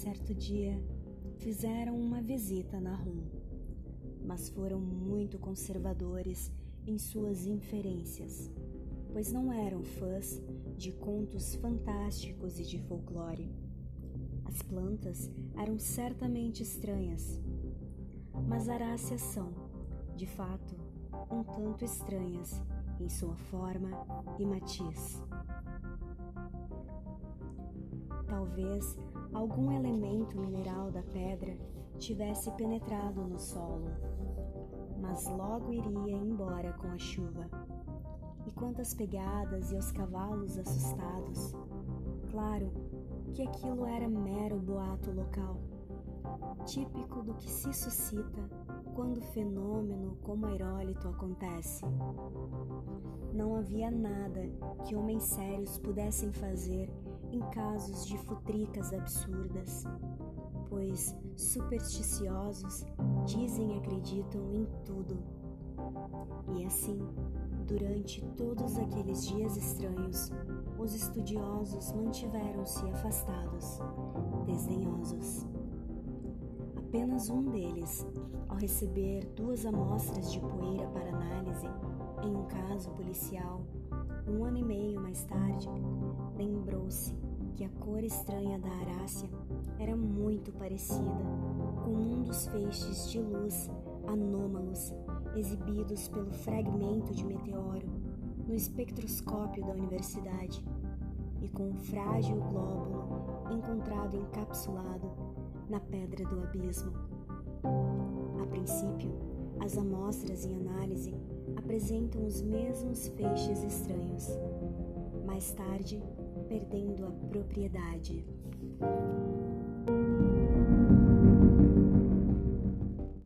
Certo dia, fizeram uma visita na RUM, mas foram muito conservadores em suas inferências, pois não eram fãs de contos fantásticos e de folclore. As plantas eram certamente estranhas, mas aráceas são, de fato, um tanto estranhas em sua forma e matiz. Talvez algum elemento mineral da pedra tivesse penetrado no solo, mas logo iria embora com a chuva. E quantas pegadas e os cavalos assustados. Claro que aquilo era mero boato local, típico do que se suscita quando fenômeno como aerólito acontece. Não havia nada que homens sérios pudessem fazer em casos de futricas absurdas, pois supersticiosos dizem e acreditam em tudo. E assim, durante todos aqueles dias estranhos, os estudiosos mantiveram-se afastados, desdenhosos. Apenas um deles, ao receber duas amostras de poeira para análise em um caso policial, um ano e meio mais tarde, lembrou-se que a cor estranha da arácea era muito parecida com um dos feixes de luz anômalos exibidos pelo fragmento de meteoro no espectroscópio da universidade e com um frágil glóbulo encontrado encapsulado na pedra do abismo. A princípio, as amostras em análise apresentam os mesmos feixes estranhos. Mais tarde, perdendo a propriedade.